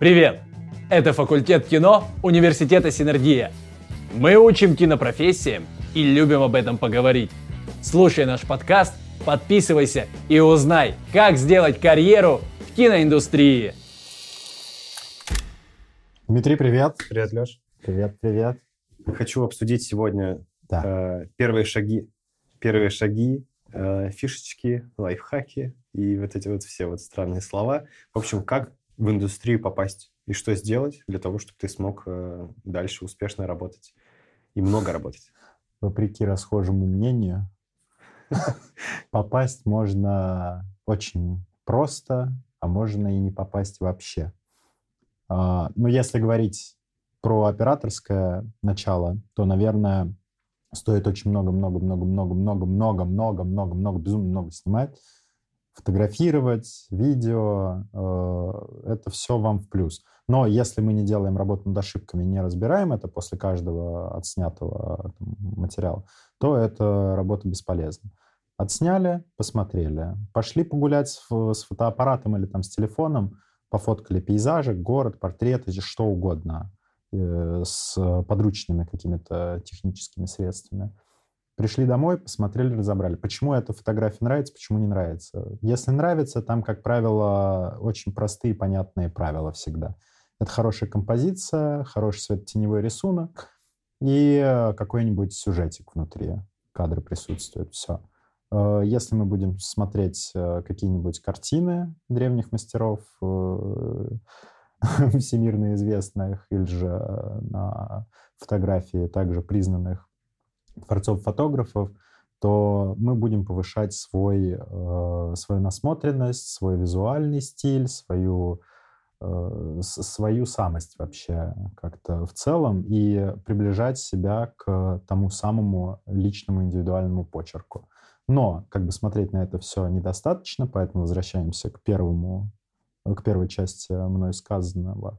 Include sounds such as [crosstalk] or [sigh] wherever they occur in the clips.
Привет! Это факультет кино Университета Синергия. Мы учим кинопрофессиям и любим об этом поговорить. Слушай наш подкаст, подписывайся и узнай, как сделать карьеру в киноиндустрии. Дмитрий, привет. Привет, Леш. Привет, привет. Хочу обсудить сегодня Да. э, первые шаги. Первые шаги, э, фишечки, лайфхаки и вот эти вот все вот странные слова. В общем, как в индустрию попасть и что сделать для того, чтобы ты смог э, дальше успешно работать и много работать. Вопреки расхожему мнению, попасть можно очень просто, а можно и не попасть вообще. А, Ну, если говорить про операторское начало, то, наверное, стоит очень много-много-много-много-много-много-много-много, безумно много снимать, фотографировать, видео, э, это все вам в плюс. Но если мы не делаем работу над ошибками, не разбираем это после каждого отснятого там, материала, то эта работа бесполезна. Отсняли, посмотрели. Пошли погулять с фотоаппаратом или там с телефоном, пофоткали пейзажи, город, портреты, что угодно, э, с подручными какими-то техническими средствами. Пришли домой, посмотрели, разобрали. Почему эта фотография нравится, почему не нравится. Если нравится, там, как правило, очень простые, понятные правила всегда. Это хорошая композиция, хороший светотеневой рисунок и э, какой-нибудь сюжетик внутри. Кадры присутствуют, все. Если мы будем смотреть э, какие-нибудь картины древних мастеров, э, [laughs] всемирно известных, или же э, на фотографии также признанных творцов-фотографов, то мы будем повышать свой, э, свою насмотренность, свой визуальный стиль, свою, э, свою самость вообще как-то в целом и приближать себя к тому самому личному индивидуальному почерку. Но как бы смотреть на это все недостаточно, поэтому возвращаемся к первому, к первой части мной сказанного.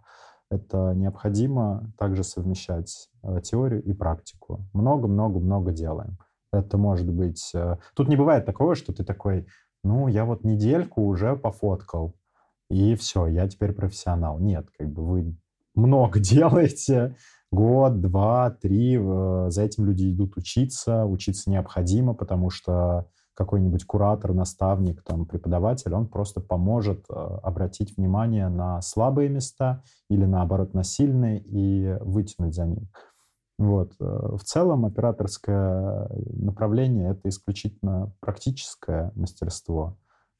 Это необходимо также совмещать э, теорию и практику. Много-много-много делаем. Это может быть... э, Тут не бывает такого, что ты такой, ну, я вот недельку уже пофоткал, и все, я теперь профессионал. Нет, как бы вы много [laughs] делаете, год, два, три, э, за этим люди идут учиться, учиться необходимо, потому что какой-нибудь куратор, наставник, там, преподаватель, он просто поможет э, обратить внимание на слабые места или, наоборот, на сильные и вытянуть за них. Вот. э, В целом операторское направление — это исключительно практическое мастерство.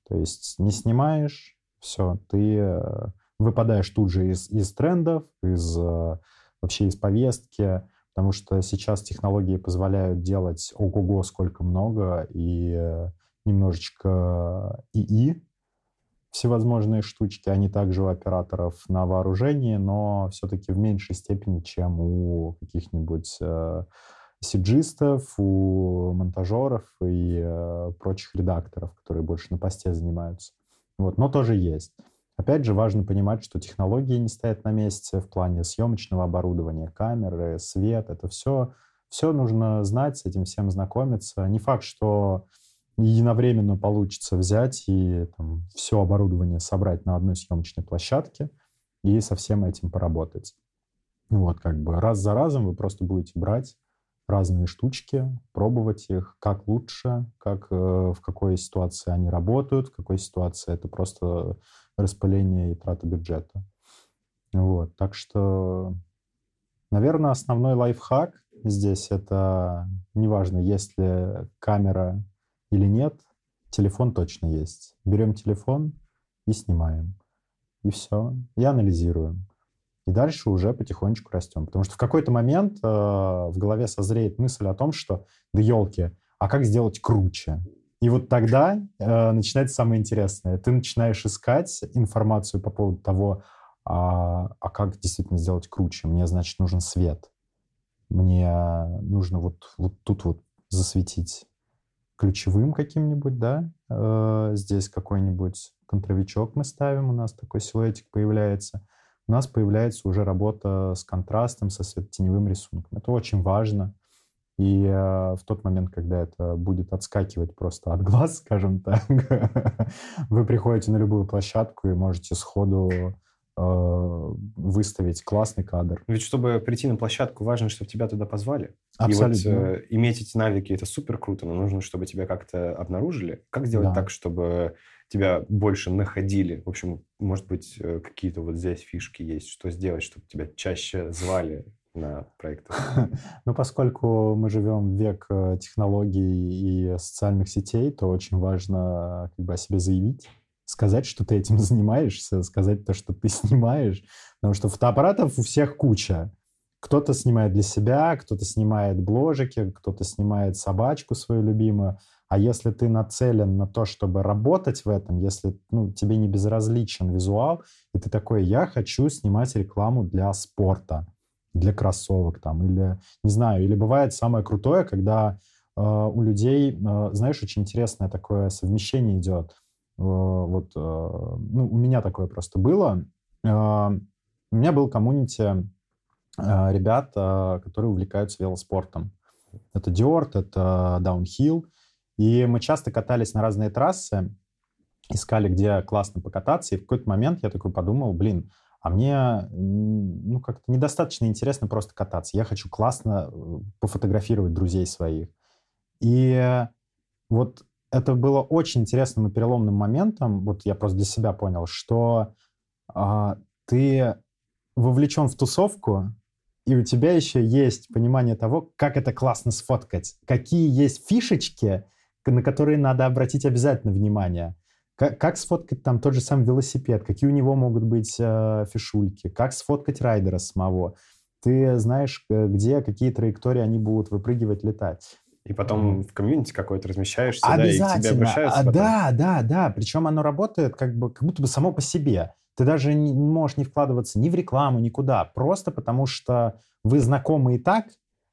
То есть не снимаешь, все, ты э, выпадаешь тут же из, из трендов, из вообще из повестки, потому что сейчас технологии позволяют делать ого-го сколько много, и э, немножечко ИИ, всевозможные штучки, они также у операторов на вооружении, но все-таки в меньшей степени, чем у каких-нибудь э, сиджистов, у монтажеров и э, прочих редакторов, которые больше на посте занимаются. Вот, но тоже есть. Опять же, важно понимать, что технологии не стоят на месте в плане съемочного оборудования, камеры, свет. Это все, все нужно знать, с этим всем знакомиться. Не факт, что единовременно получится взять и там, все оборудование собрать на одной съемочной площадке и со всем этим поработать. Вот, как бы раз за разом вы просто будете брать разные штучки, пробовать их, как лучше, как, э, в какой ситуации они работают, в какой ситуации это просто распыление и трата бюджета. Вот, так что, наверное, основной лайфхак здесь это, неважно, есть ли камера или нет, телефон точно есть. Берем телефон и снимаем. И все. И анализируем. И дальше уже потихонечку растем. Потому что в какой-то момент э, в голове созреет мысль о том, что да елки, а как сделать круче? И вот тогда э, начинается самое интересное. Ты начинаешь искать информацию по поводу того, а, а как действительно сделать круче. Мне, значит, нужен свет. Мне нужно вот, вот тут вот засветить ключевым каким-нибудь, да, э, здесь какой-нибудь контровичок мы ставим, у нас такой силуэтик появляется. У нас появляется уже работа с контрастом, со светотеневым рисунком. Это очень важно. И э, в тот момент, когда это будет отскакивать просто от глаз, [laughs] скажем так, [laughs] вы приходите на любую площадку и можете сходу э, выставить классный кадр. Ведь чтобы прийти на площадку, важно, чтобы тебя туда позвали. Абсолютно. И вот э, иметь эти навыки, это супер круто, но нужно, чтобы тебя как-то обнаружили. Как сделать Да. так, чтобы тебя больше находили? В общем, может быть, э, какие-то вот здесь фишки есть. Что сделать, чтобы тебя чаще звали на проекты? [laughs] Ну, поскольку мы живем в век э, технологий и социальных сетей, то очень важно как бы о себе заявить, сказать, что ты этим [laughs] занимаешься, сказать то, что ты снимаешь, потому что фотоаппаратов у всех куча. Кто-то снимает для себя, кто-то снимает бложики, кто-то снимает собачку свою любимую. А если ты нацелен на то, чтобы работать в этом, если ну, тебе не безразличен визуал, и ты такой, я хочу снимать рекламу для спорта, для кроссовок там, или, не знаю, или бывает самое крутое, когда э, у людей, э, знаешь, очень интересное такое совмещение идет. Э, вот, э, ну, у меня такое просто было. Э, у меня был коммунити э, ребят, э, которые увлекаются велоспортом. Это диорт, это даунхилл. И мы часто катались на разные трассы, искали, где классно покататься. И в какой-то момент я такой подумал, блин, а мне ну, как-то недостаточно интересно просто кататься. Я хочу классно э, пофотографировать друзей своих. И вот это было очень интересным и переломным моментом. Вот я просто для себя понял, что а, ты вовлечен в тусовку, и у тебя еще есть понимание того, как это классно сфоткать, какие есть фишечки, на которые надо обратить обязательно внимание. Как, как сфоткать там тот же самый велосипед, какие у него могут быть э, фишульки, как сфоткать райдера самого. Ты знаешь, э, где, какие траектории они будут выпрыгивать, летать. И потом в комьюнити какой-то размещаешься, да, и к тебе обращаются А, потом. да, да, да. Причем оно работает как, бы, как будто бы само по себе. Ты даже не можешь не вкладываться ни в рекламу, никуда. Просто потому что вы знакомы и так,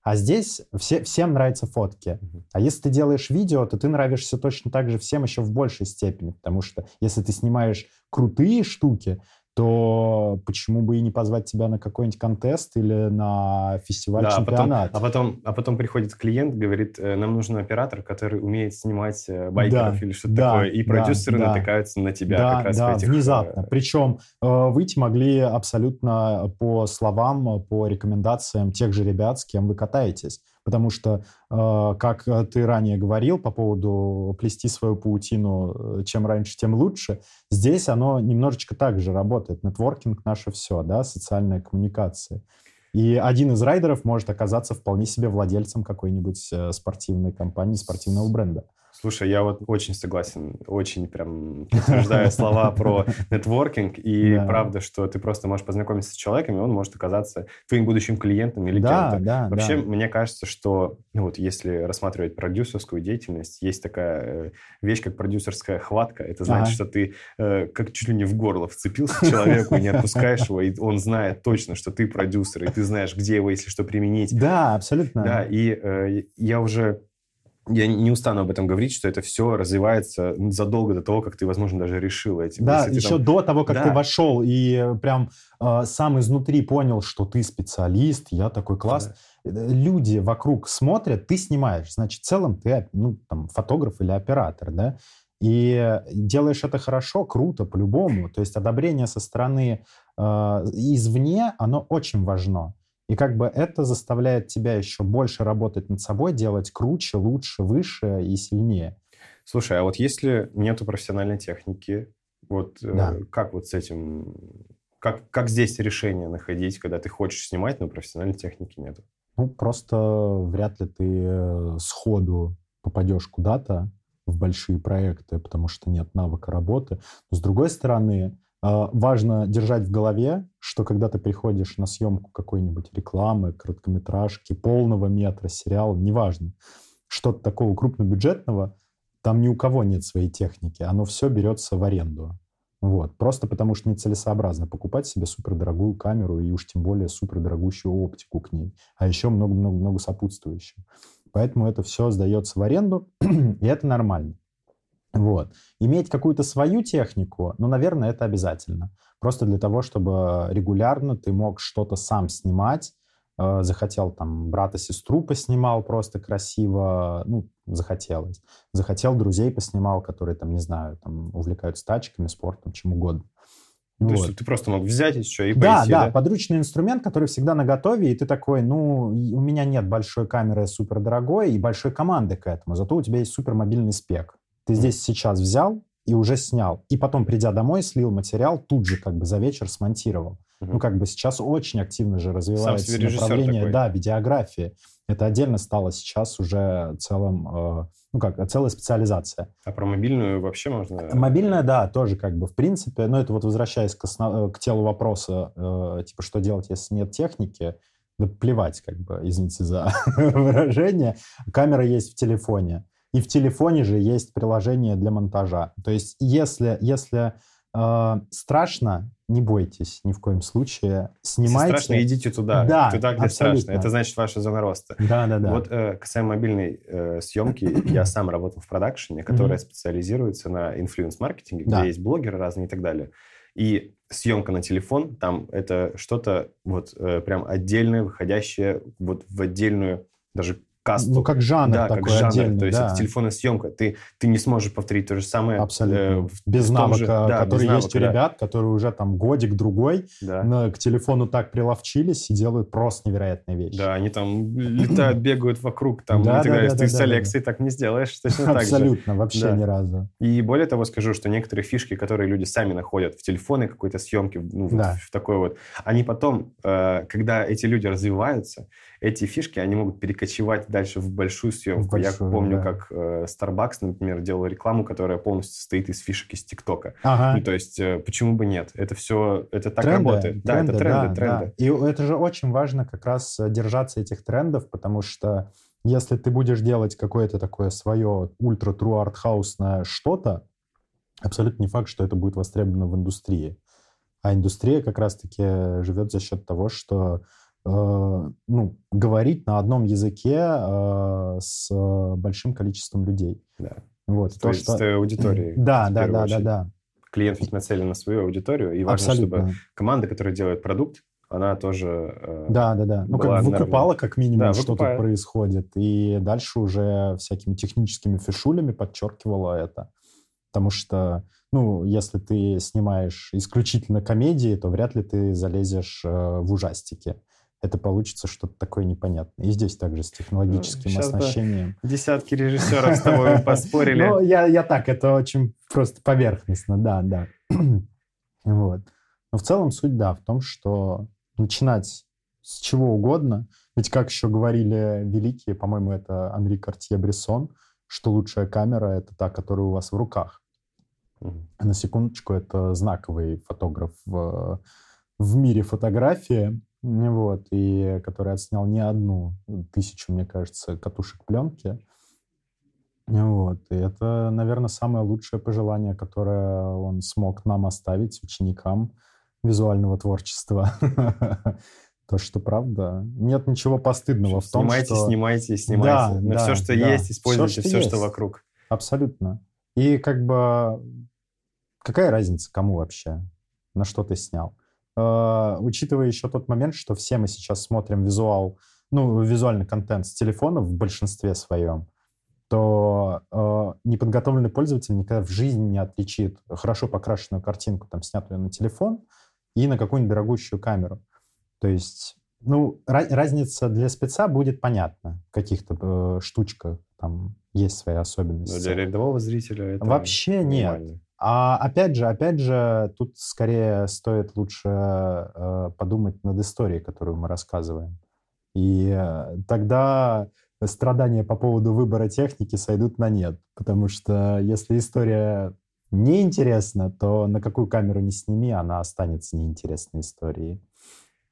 а здесь все, всем нравятся фотки. А если ты делаешь видео, то ты нравишься точно так же всем еще в большей степени. Потому что если ты снимаешь крутые штуки, то почему бы и не позвать тебя на какой-нибудь контест или на фестиваль Да, а потом, чемпионат? а, потом, а потом приходит клиент, говорит, э, нам нужен оператор, который умеет снимать э, байкеров Да, или что-то да, такое, и да, продюсеры да. натыкаются на тебя да, как раз да, в этих... внезапно. э, Причем э, выйти могли абсолютно по словам, по рекомендациям тех же ребят, с кем вы катаетесь. Потому что, э, как ты ранее говорил по поводу плести свою паутину, э, чем раньше, тем лучше, здесь оно немножечко так же работает. Нетворкинг наше все, да, социальная коммуникация. И один из райдеров может оказаться вполне себе владельцем какой-нибудь э, спортивной компании, спортивного бренда. Слушай, я вот очень согласен, очень прям подтверждаю слова [laughs] про нетворкинг, и Да. правда, что ты просто можешь познакомиться с человеком, и он может оказаться твоим будущим клиентом или Да, кем-то. да, Вообще, да. мне кажется, что ну вот если рассматривать продюсерскую деятельность, есть такая э, вещь, как продюсерская хватка. Это значит, Ага. что ты э, как чуть ли не в горло вцепился человеку и не отпускаешь его, и он знает точно, что ты продюсер, и ты знаешь, где его, если что, применить. Да, абсолютно. Да, и э, я уже я не устану об этом говорить, что это все развивается задолго до того, как ты, возможно, даже решил этим. Да, Если еще там- до того, как Да. ты вошел и э, прям э, сам изнутри понял, что ты специалист, я такой класс. Э, Люди вокруг смотрят, ты снимаешь. Значит, в целом ты ну, там, фотограф или оператор, да? И делаешь это хорошо, круто, по-любому. То есть одобрение со стороны э, извне, оно очень важно. И как бы это заставляет тебя еще больше работать над собой, делать круче, лучше, выше и сильнее. Слушай, а вот если нету профессиональной техники, вот э, Да. как вот с этим... Как, как здесь решение находить, когда ты хочешь снимать, но профессиональной техники нету? Ну, просто вряд ли ты э, сходу попадешь куда-то в большие проекты, потому что нет навыка работы. Но, с другой стороны, э, важно держать в голове, что когда ты приходишь на съемку какой-нибудь рекламы, короткометражки, полного метра, сериала, неважно, что-то такого крупнобюджетного, там ни у кого нет своей техники, оно все берется в аренду. Вот. Просто потому что нецелесообразно покупать себе супердорогую камеру и уж тем более супердорогущую оптику к ней а еще много-много-много сопутствующего. Поэтому это все сдается в аренду, [clears throat] и это нормально. Вот. Иметь какую-то свою технику, ну, наверное, это обязательно. Просто для того, чтобы регулярно ты мог что-то сам снимать, э, захотел там брата-сестру поснимал просто красиво, ну, захотелось. Захотел друзей поснимал, которые там, не знаю, там увлекаются тачками, спортом, чем угодно. То Вот. есть ты просто мог взять еще и Да, пойти, да, подручный инструмент, который всегда на готове, и ты такой, ну, и у меня нет большой камеры супер дорогой и большой команды к этому, зато у тебя есть супер мобильный спек. Ты здесь сейчас взял и уже снял, и потом, придя домой, слил материал, тут же как бы за вечер смонтировал. Мгм. Ну, как бы сейчас очень активно же развивается направление, такой. да, видеографии. Это отдельно стало сейчас уже целым, э, ну как, целая специализация. А про мобильную вообще можно... Мобильная, да, тоже как бы в принципе, но это вот возвращаясь к, основ- э, к телу вопроса, э, типа, что делать, если нет техники, да плевать, как бы, извините за [laughs] выражение, камера есть в телефоне, и в телефоне же есть приложение для монтажа. То есть если, если э, страшно, не бойтесь ни в коем случае, Если снимайте. страшно, идите туда, Да, туда, где абсолютно. страшно. Это значит ваша зона роста. Да, да, да. Вот э, касаемо мобильной э, съемки, я сам работал в продакшене, которая специализируется на инфлюенс-маркетинге, Да. где есть блогеры разные и так далее. И съемка на телефон, там это что-то вот э, прям отдельное, выходящее вот в отдельную даже касту. ну, как жанр да, такой как жанр. отдельный, То есть да. это телефонная съемка. Ты, ты не сможешь повторить то же самое. Абсолютно. э, без навыка, же- да, без который есть у навыка, да. ребят, которые уже там годик-другой Да. на- к телефону так приловчились и делают просто невероятные вещи. Да, они там летают, [clears throat] бегают вокруг, там, Да, и так да, далее. да, Ты да, с да, да. Алексой так не сделаешь, точно так же. Абсолютно, вообще Да. ни разу. И более того скажу, что некоторые фишки, которые люди сами находят в телефоне какой-то съемки, ну, вот Да. в такой вот, они потом, э, когда эти люди развиваются, эти фишки, они могут перекочевать дальше в большую съемку. Я помню, да. как э, Starbucks, например, делал рекламу, которая полностью состоит из фишек из ТикТока. Ага. Ну, то есть, э, почему бы нет? Это все, это так Тренды, работает. да, это тренды, тренды, да, тренды. да. И это же очень важно как раз э, держаться этих трендов, потому что если ты будешь делать какое-то такое свое ультра-тру артхаусное что-то, абсолютно не факт, что это будет востребовано в индустрии. А индустрия как раз-таки живет за счет того, что э, ну, говорить на одном языке э, с э, большим количеством людей. Да. Вот, С твоей- с твоей аудиторией. Да, да, да, да, да. Клиент ведь нацелен на свою аудиторию, и важно, Абсолютно. чтобы команда, которая делает продукт, она тоже... э, Да, да, да. Ну, как выкупала, как минимум, Да, что тут происходит. И дальше уже всякими техническими фишулями подчеркивала это. Потому что, ну, если ты снимаешь исключительно комедии, то вряд ли ты залезешь э, в ужастики. Это получится что-то такое непонятное. И здесь также с технологическим бы оснащением. Десятки режиссеров с тобой [laughs] поспорили. Ну, я, я так, это очень просто поверхностно, да, да. [clears throat] вот. Но в целом суть, да, в том, что начинать с чего угодно, ведь как еще говорили великие, по-моему, это Анри Картье-Брессон, что лучшая камера — это та, которая у вас в руках. На секундочку, это знаковый фотограф в, в мире фотографии, вот, и который отснял не одну тысячу, мне кажется, катушек пленки. Вот, и это, наверное, самое лучшее пожелание, которое он смог нам оставить, ученикам визуального творчества. [laughs] То, что правда, нет ничего постыдного в том, Снимайте, что... снимайте, снимайте. Да, Но да, все, что да. есть, используйте все, что что есть. вокруг. Абсолютно. И как бы какая разница, кому вообще, на что ты снял? Э, учитывая еще тот момент, что все мы сейчас смотрим визуал, ну, визуальный контент с телефонов в большинстве своем, то э, неподготовленный пользователь никогда в жизни не отличит хорошо покрашенную картинку, там, снятую на телефон, и на какую-нибудь дорогущую камеру. То есть, ну, разница для спеца будет понятна в каких-то э, штучках, там есть свои особенности. Но для рядового зрителя это Вообще нет. А опять же, опять же, тут скорее стоит лучше э, подумать над историей, которую мы рассказываем. И э, тогда страдания по поводу выбора техники сойдут на нет. Потому что если история неинтересна, то на какую камеру не сними, она останется неинтересной историей.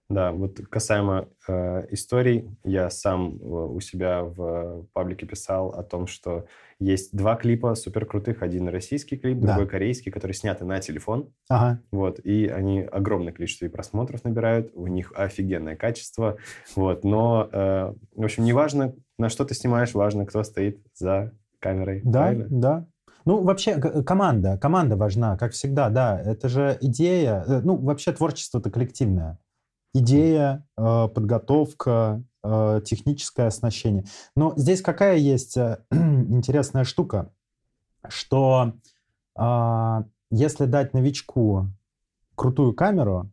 Да, вот касаемо э, историй, я сам э, у себя в паблике писал о том, что есть два клипа супер крутых. Один российский клип, Да. другой корейский, который сняты на телефон. Ага. Вот, и они огромное количество и просмотров набирают, у них офигенное качество, вот, но, э, в общем, неважно, на что ты снимаешь, важно, кто стоит за камерой, Да, правильно? да. Ну, вообще, команда, команда важна, как всегда, да. Это же идея, э, ну, вообще творчество-то коллективное. Идея, э, подготовка, э, техническое оснащение. Но здесь какая есть э, [clears throat] интересная штука, что если дать новичку крутую камеру,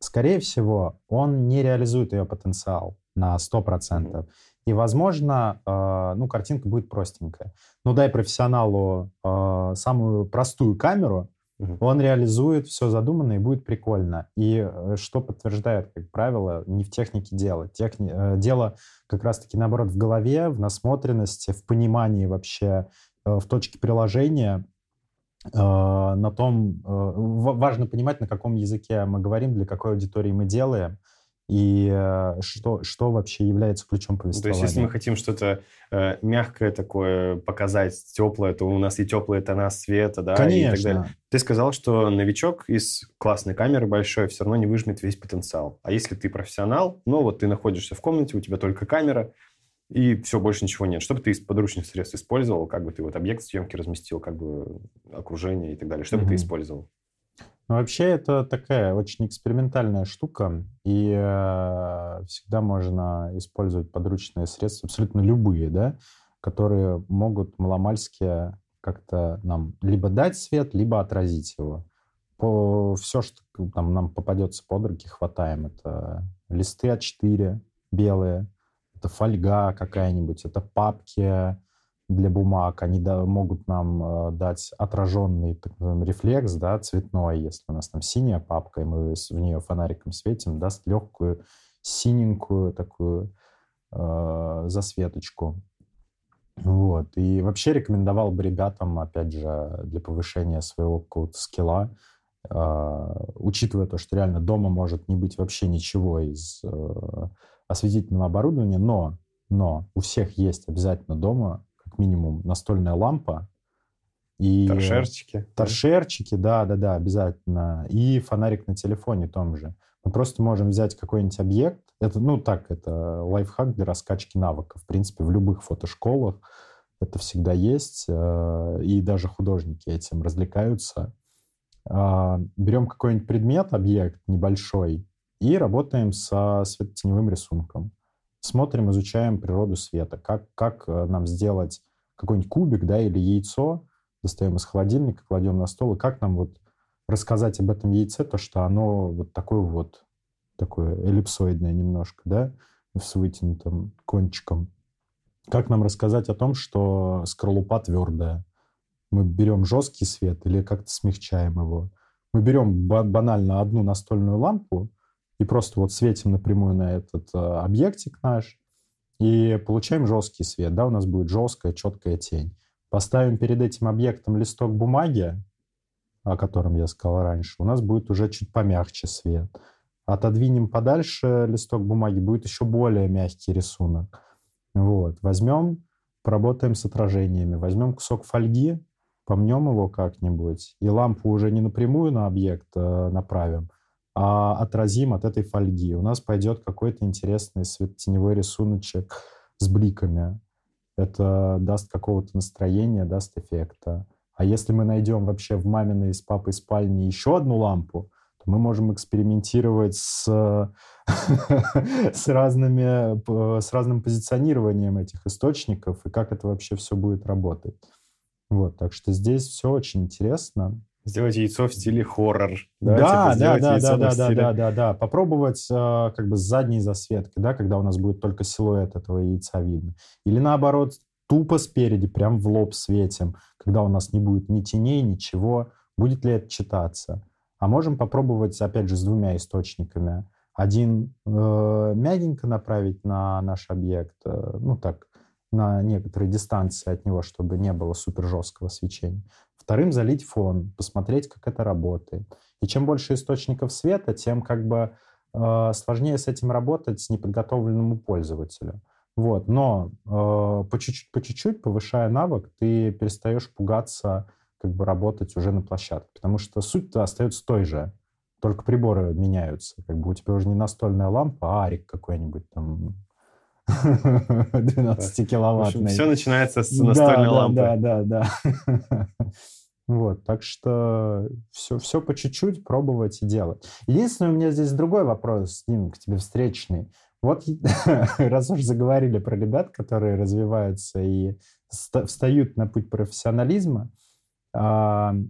скорее всего, он не реализует ее потенциал на 100%. Mm-hmm. И, возможно, ну, картинка будет простенькая. Ну, дай профессионалу самую простую камеру, угу. он реализует все задуманное и будет прикольно. И э, что подтверждает, как правило, не в технике дела. Техни... Э, дело как раз-таки, наоборот, в голове, в насмотренности, в понимании вообще, э, в точке приложения, на том... Важно понимать, на каком языке мы говорим, для какой аудитории мы делаем и э, что, что вообще является ключом повествования. То есть, если мы хотим что-то э, мягкое такое показать, теплое, то у нас и теплые тона света, да, Конечно. и так далее. Ты сказал, что новичок из классной камеры большой все равно не выжмет весь потенциал. А если ты профессионал, ну вот ты находишься в комнате, у тебя только камера, и все, больше ничего нет. Что бы ты из подручных средств использовал? Как бы ты вот объект съемки разместил, как бы окружение и так далее? Что mm-hmm. бы ты использовал? Вообще это такая очень экспериментальная штука, и э, всегда можно использовать подручные средства, абсолютно любые, да, которые могут маломальски как-то нам либо дать свет, либо отразить его. По, все, что там нам попадется под руки, хватаем. Это листы А4 белые, это фольга какая-нибудь, это папки, для бумаг, они да, могут нам э, дать отраженный так называемый рефлекс, да, цветной, если у нас там синяя папка, и мы в нее фонариком светим, даст легкую синенькую такую э, засветочку. Вот. И вообще рекомендовал бы ребятам, опять же, для повышения своего какого-то скилла, э, учитывая то, что реально дома может не быть вообще ничего из э, осветительного оборудования, но, но у всех есть обязательно дома минимум настольная лампа. И торшерчики. Торшерчики, да, да, да, обязательно. И фонарик на телефоне том же. Мы просто можем взять какой-нибудь объект. Это, ну так, это лайфхак для раскачки навыков. В принципе, в любых фотошколах это всегда есть. Э, и даже художники этим развлекаются. А, берем какой-нибудь предмет, объект небольшой, и работаем со светотеневым рисунком. Смотрим, изучаем природу света. Как, как э, нам сделать какой-нибудь кубик, да, или яйцо, достаем из холодильника, кладем на стол, и как нам вот рассказать об этом яйце, то, что оно вот такое вот, такое эллипсоидное немножко, да, с вытянутым кончиком. Как нам рассказать о том, что скорлупа твердая? Мы берем жесткий свет или как-то смягчаем его? Мы берем банально одну настольную лампу и просто вот светим напрямую на этот э, объектик наш, и получаем жесткий свет, да, у нас будет жесткая, четкая тень. Поставим перед этим объектом листок бумаги, о котором я сказал раньше, у нас будет уже чуть помягче свет. Отодвинем подальше листок бумаги, будет еще более мягкий рисунок. Вот. Возьмем, поработаем с отражениями, возьмем кусок фольги, помнем его как-нибудь, и лампу уже не напрямую на объект э, направим, а отразим от этой фольги. У нас пойдет какой-то интересный светотеневой рисуночек с бликами. Это даст какого-то настроения, даст эффекта. А если мы найдем вообще в маминой с папой спальне еще одну лампу, то мы можем экспериментировать с, [laughs] разными, с разным позиционированием этих источников и как это вообще все будет работать. Вот, так что здесь все очень интересно. Сделать яйцо в стиле хоррор. Да, да, типа да, да, да, да, да, да, да. Попробовать э, как бы с задней засветкой, да, когда у нас будет только силуэт этого яйца видно. Или наоборот, тупо спереди, прям в лоб светим, когда у нас не будет ни теней, ничего. Будет ли это читаться? А можем попробовать, опять же, с двумя источниками. Один э, мягенько направить на наш объект, э, ну так, на некоторой дистанции от него, чтобы не было супер жесткого свечения. Вторым залить фон, посмотреть, как это работает. И чем больше источников света, тем как бы э, сложнее с этим работать неподготовленному пользователю. Вот. Но э, по чуть-чуть, по чуть-чуть, повышая навык, ты перестаешь пугаться как бы работать уже на площадке, потому что суть-то остается той же, только приборы меняются. Как бы у тебя уже не настольная лампа, а арик какой-нибудь там [laughs] 12-киловаттный. Все начинается с настольной лампы. Да, да, да. [laughs] Вот, так что все, все по чуть-чуть пробовать и делать. Единственное, у меня здесь другой вопрос, Дим, к тебе встречный. Вот [laughs] раз уж заговорили про ребят, которые развиваются и встают на путь профессионализма, это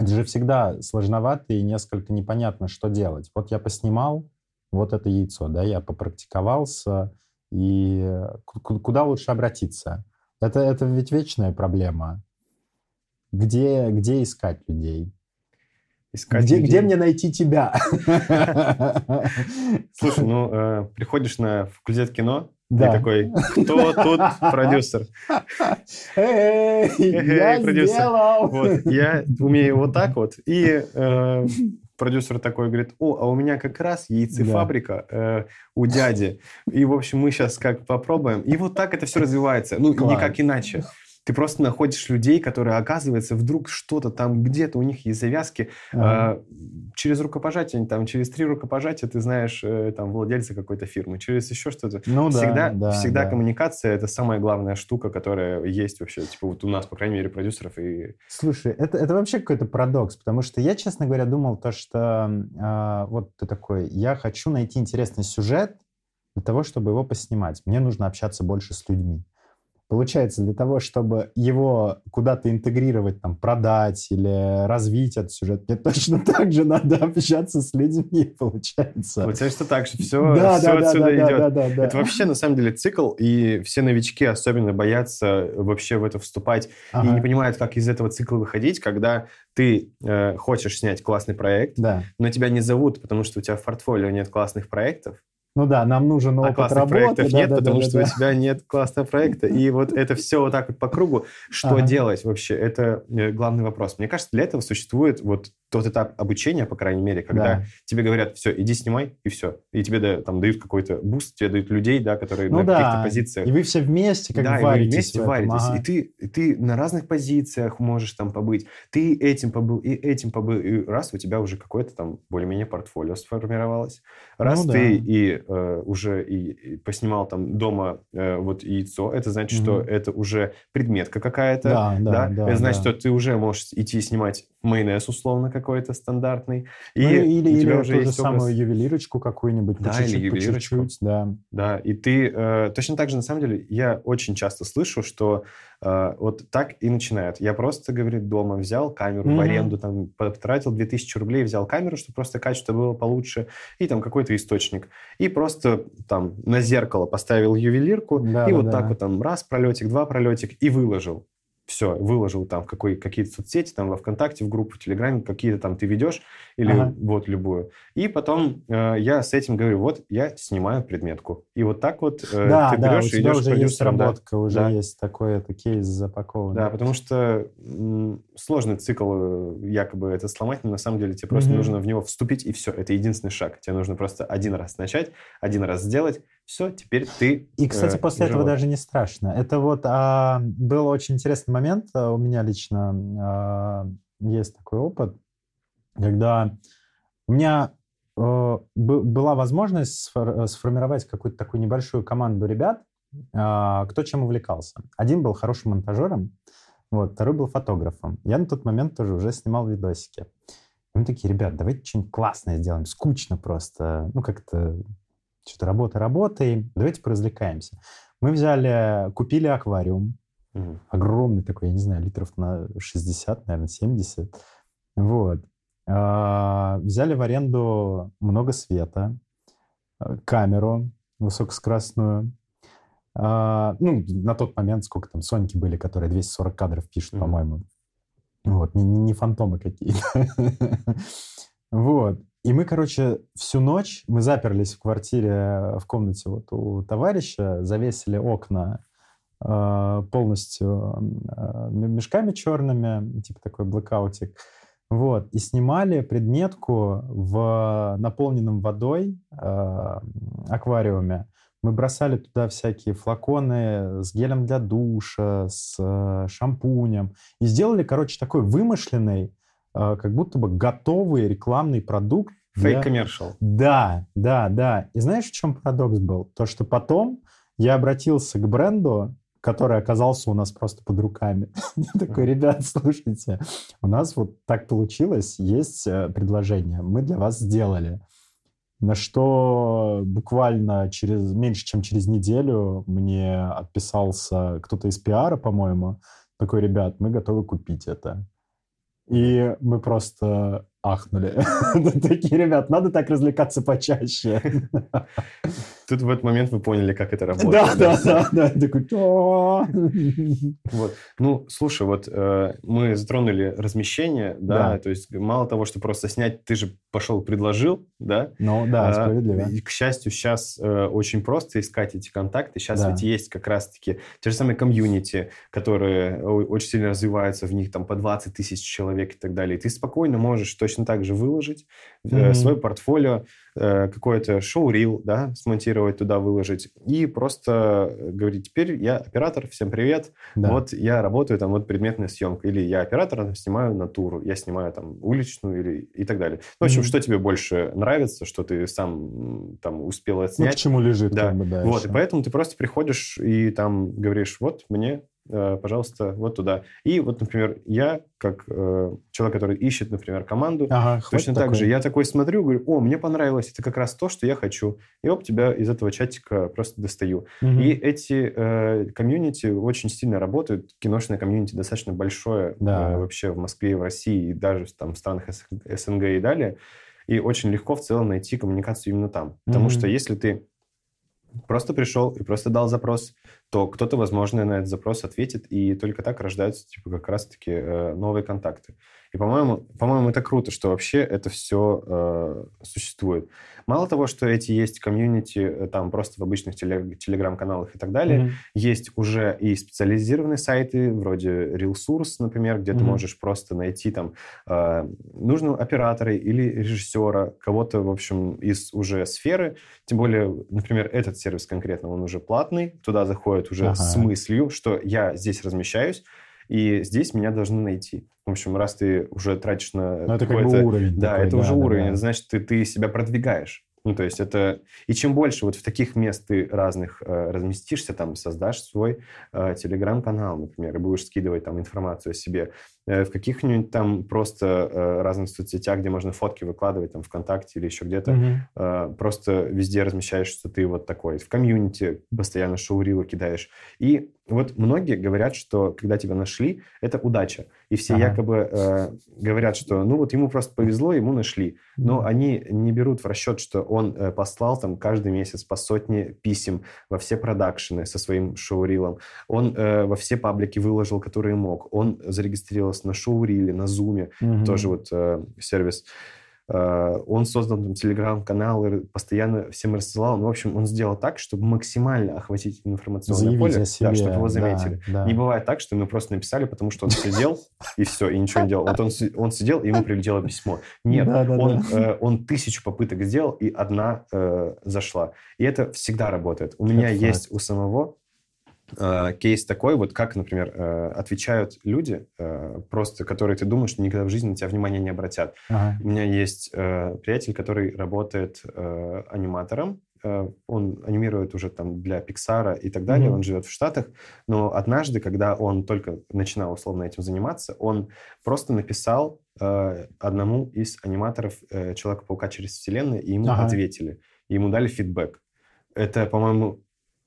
же всегда сложновато и несколько непонятно, что делать. Вот я поснимал вот это яйцо, да, я попрактиковался, и куда лучше обратиться? Это, это ведь вечная проблема. Где, где искать людей? Искать где, людей. где мне найти тебя? Слушай, ну, э, приходишь на факультет кино, Да. и такой, кто тут продюсер? Эй, я продюсер. сделал! Вот, я умею вот так вот. И э, продюсер такой говорит, о, а у меня как раз яйцефабрика э, у дяди. И, в общем, мы сейчас как попробуем. И вот так это все развивается. Ну, Класс. никак иначе. Ты просто находишь людей, которые, оказывается, вдруг что-то там где-то у них есть завязки. Ага. э, через рукопожатие, там, через три рукопожатия ты знаешь э, там, владельца какой-то фирмы. Через еще что-то. Ну да, всегда да, всегда да. коммуникация – это самая главная штука, которая есть вообще. Типа вот у нас, по крайней мере, продюсеров и Слушай, это, это вообще какой-то парадокс, потому что я, честно говоря, думал то, что а, вот ты такой, я хочу найти интересный сюжет для того, чтобы его поснимать. Мне нужно общаться больше с людьми. Получается, для того, чтобы его куда-то интегрировать, там, продать или развить этот сюжет, мне точно [laughs] так же надо общаться с людьми, получается. Получается так, что все, да, все да, да, отсюда да, идет. да, да, да. Это вообще, на самом деле, цикл, и все новички особенно боятся вообще в это вступать и Ага. не понимают, как из этого цикла выходить, когда ты э, хочешь снять классный проект, Да. но тебя не зовут, потому что у тебя в портфолио нет классных проектов, Ну да, нам нужен а опыт классных работы. проектов да, нет, да, да, потому да, что да. у тебя нет классного проекта. И вот это все вот так вот по кругу. Что Ага. делать вообще? Это э, главный вопрос. Мне кажется, для этого существует вот тот этап обучения, по крайней мере, когда Да. тебе говорят, все, иди снимай, и все. И тебе да, там дают какой-то буст, тебе дают людей, да, которые Ну на каких-то да, позициях. и вы все вместе как да, варитесь вместе в этом, варитесь. ага. И ты, и ты на разных позициях можешь там побыть. Ты этим побыл, и этим побыл. И раз у тебя уже какое-то там более-менее портфолио сформировалось. Раз Ну ты да. и э, уже и, и поснимал там дома э, вот яйцо, это значит, что Мгм. это уже предметка какая-то. Да, да, да, это значит, да. что ты уже можешь идти снимать майонез условно какой-то стандартный. И Ну, или, у тебя или уже ту же есть образ. самую ювелирочку какую-нибудь, Да, по или по ювелирочку. чуть-чуть, да. Да, и ты э, точно так же, на самом деле, я очень часто слышу, что э, вот так и начинают. Я просто, говорит, дома взял камеру в Мгм. аренду, там, потратил 2000 рублей, взял камеру, чтобы просто качество было получше, и там какой-то источник. И просто там на зеркало поставил ювелирку, Да, и да, вот да. так вот там раз пролетик, два пролетик, и выложил. Все, выложил там какой, какие-то соцсети, там во ВКонтакте, в группу, в Телеграме, какие-то там ты ведешь, или Ага. вот любую. И потом э, я с этим говорю, вот я снимаю предметку. И вот так вот э, да, ты да, берешь и идешь уже есть продюсерам, да. работа, уже Да. есть такой это кейс запакован. Да, потому что м, сложный цикл э, якобы это сломать, но на самом деле тебе просто Мгм. нужно в него вступить, и все. Это единственный шаг. Тебе нужно просто один раз начать, один раз сделать. Все, теперь ты И, кстати, э, после этого живой. даже не страшно. Это вот а, был очень интересный момент. а, У меня лично а, есть такой опыт, когда у меня бы- была возможность сфор- сформировать какую-то такую небольшую команду ребят, а, кто чем увлекался. Один был хорошим монтажером, вот, второй был фотографом. Я на тот момент тоже уже снимал видосики. И мы такие, ребят, давайте что-нибудь классное сделаем. Скучно просто. Ну, как-то что-то работа работой. Давайте поразвлекаемся. Мы взяли, купили аквариум. Мгм. Огромный такой, я не знаю, литров на 60, наверное, 70. Вот. А, Взяли в аренду много света, э, камеру высокоскоростную. А, Ну, на тот момент сколько там Соньки были, которые 240 кадров пишут, Мгм. по-моему. Вот, не, не не фантомы какие-то. [laughs] Вот. И мы, короче, всю ночь мы заперлись в квартире, в комнате вот у товарища, завесили окна э, полностью э, мешками черными, типа такой блэкаутик. Вот. И снимали предметку в наполненном водой э, аквариуме. Мы бросали туда всякие флаконы с гелем для душа, с э, шампунем. И сделали, короче, такой вымышленный, э, как будто бы готовый рекламный продукт. для- Фейк-коммершал. да, да, да. И знаешь, в чем парадокс был? То, что потом я обратился к бренду, который оказался у нас просто под руками. [laughs] Я такой, ребят, слушайте, у нас вот так получилось, есть э, предложение, мы для вас сделали. На что буквально через меньше, чем через неделю мне отписался кто-то из пиара, по-моему, такой, ребят, мы готовы купить это. И мы просто ахнули. [laughs] Такие, ребят, надо так развлекаться почаще. [laughs] Тут в этот момент вы поняли, как это работает. Да, да, да, да. Такой, вот. Ну, слушай, вот э, мы затронули размещение, да, то есть мало того, что просто снять, ты же пошел предложил, да? Ну, да, а, справедливо. К счастью, сейчас э, очень просто искать эти контакты. Сейчас ведь есть как раз-таки те же самые комьюнити, которые очень сильно развиваются, в них там по 20 тысяч человек и так далее. И ты спокойно можешь точно так же выложить mm-hmm. э, свое портфолио, э, какое-то шоу-рил, да, смонтировать туда, выложить, и просто говорить, теперь я оператор, всем привет, да. вот я работаю, там, вот предметная съемка, или я оператор, там, снимаю натуру, я снимаю, там, уличную, или и так далее. Ну, в общем, mm-hmm. что тебе больше нравится, что ты сам, там, успел отснять. Ну, к чему лежит, да. как бы, да. Вот, еще. и поэтому ты просто приходишь и там говоришь, вот, мне Э, пожалуйста, вот туда. И вот, например, я, как э, человек, который ищет, например, команду, ага, точно так такой. же, я такой смотрю, говорю, о, мне понравилось, это как раз то, что я хочу. И оп, тебя из этого чатика просто достаю. Угу. И эти э, комьюнити очень сильно работают. Киношное комьюнити достаточно большое да. э, вообще в Москве, в России, и даже там, в странах СНГ и далее. И очень легко в целом найти коммуникацию именно там. Потому угу. что если ты просто пришел и просто дал запрос, то кто-то, возможно, на этот запрос ответит, и только так рождаются, типа, как раз-таки э, новые контакты. И, по-моему, по-моему, это круто, что вообще это все э, существует. Мало того, что эти есть комьюнити э, там просто в обычных телеграм-каналах и так далее, mm-hmm. есть уже и специализированные сайты, вроде RealSource, например, где mm-hmm. ты можешь просто найти там э, нужного оператора или режиссера, кого-то, в общем, из уже сферы. Тем более, например, этот сервис конкретно, он уже платный, туда заходят уже ага. с мыслью, что я здесь размещаюсь, и здесь меня должны найти. В общем, раз ты уже тратишь на... Ну, это как бы уровень. Да, такой, это да, уже да, уровень. Да. Это значит, ты, ты себя продвигаешь. Ну, то есть это... И чем больше вот в таких мест ты разных э, разместишься, там, создашь свой э, телеграм-канал, например, и будешь скидывать там информацию о себе, в каких-нибудь там просто э, разных соцсетях, где можно фотки выкладывать, там, ВКонтакте или еще где-то, mm-hmm. э, просто везде размещаешь, что ты вот такой. В комьюнити постоянно шоурилы кидаешь. И вот многие говорят, что когда тебя нашли, это удача. И все ага. якобы э, говорят, что ну вот ему просто повезло, ему нашли. Но они не берут в расчет, что он э, послал там каждый месяц по сотне писем во все продакшены со своим шоурилом. Он э, во все паблики выложил, которые мог. Он зарегистрировался на шоуриле, на зуме, mm-hmm. тоже вот э, сервис. Э, он создал там телеграм-канал, постоянно всем рассылал. Ну, в общем, он сделал так, чтобы максимально охватить информационное Заявить поле, себе. Да, чтобы его заметили. Да, да. Не бывает так, что мы просто написали, потому что он сидел и все, и ничего не делал. Вот он, он сидел, и ему прилетело письмо. Нет, да, да, он, да. Э, он тысячу попыток сделал, и одна э, зашла. И это всегда работает. У меня это есть факт. у самого кейс такой, вот как, например, э, отвечают люди, э, просто которые ты думаешь, что никогда в жизни на тебя внимания не обратят. Ага. У меня есть приятель, который работает аниматором, он анимирует уже там для Pixar и так далее, mm-hmm. он живет в Штатах, но однажды, когда он только начинал условно этим заниматься, он просто написал э, одному из аниматоров э, Человека-паука через вселенную, и ему ага. ответили, и ему дали фидбэк. Это, по-моему,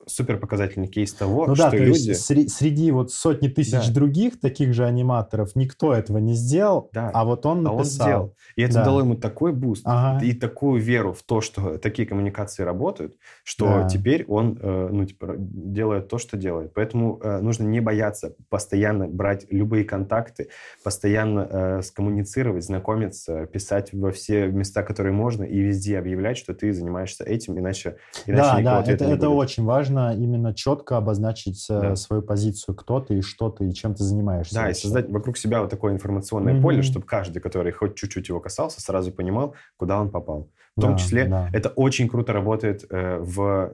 супер показательный кейс того, ну, что да, люди... Среди, среди вот сотни тысяч да. других таких же аниматоров никто этого не сделал, да. а вот он написал. А он сделал. И это да. дало ему такой буст ага. и такую веру в то, что такие коммуникации работают, что да. теперь он э, ну, типа, делает то, что делает. Поэтому э, нужно не бояться постоянно брать любые контакты, постоянно э, скоммуницировать, знакомиться, писать во все места, которые можно, и везде объявлять, что ты занимаешься этим, иначе, иначе да, да, это, это очень важно важно именно четко обозначить э, да. свою позицию, кто ты и что ты, и чем ты занимаешься. Да, и создать вокруг себя вот такое информационное mm-hmm. поле, чтобы каждый, который хоть чуть-чуть его касался, сразу понимал, куда он попал. В том да, числе да. это очень круто работает э, в э,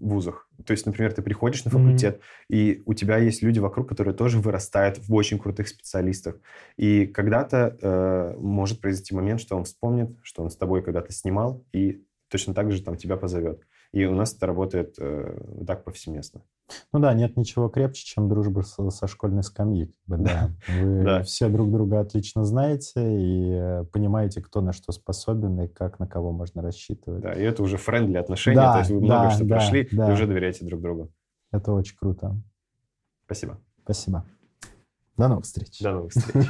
вузах. То есть, например, ты приходишь на факультет, mm-hmm. и у тебя есть люди вокруг, которые тоже вырастают в очень крутых специалистах. И когда-то э, может произойти момент, что он вспомнит, что он с тобой когда-то снимал, и точно так же там тебя позовет. И у нас это работает э, так повсеместно. Ну да, нет ничего крепче, чем дружба со, со школьной скамьи. да. [laughs] Вы да. все друг друга отлично знаете и понимаете, кто на что способен и как на кого можно рассчитывать. Да, и это уже френдли отношения, да, то есть вы да, много что да, прошли, да. и уже доверяете друг другу. Это очень круто. Спасибо. Спасибо. До новых встреч. До новых встреч.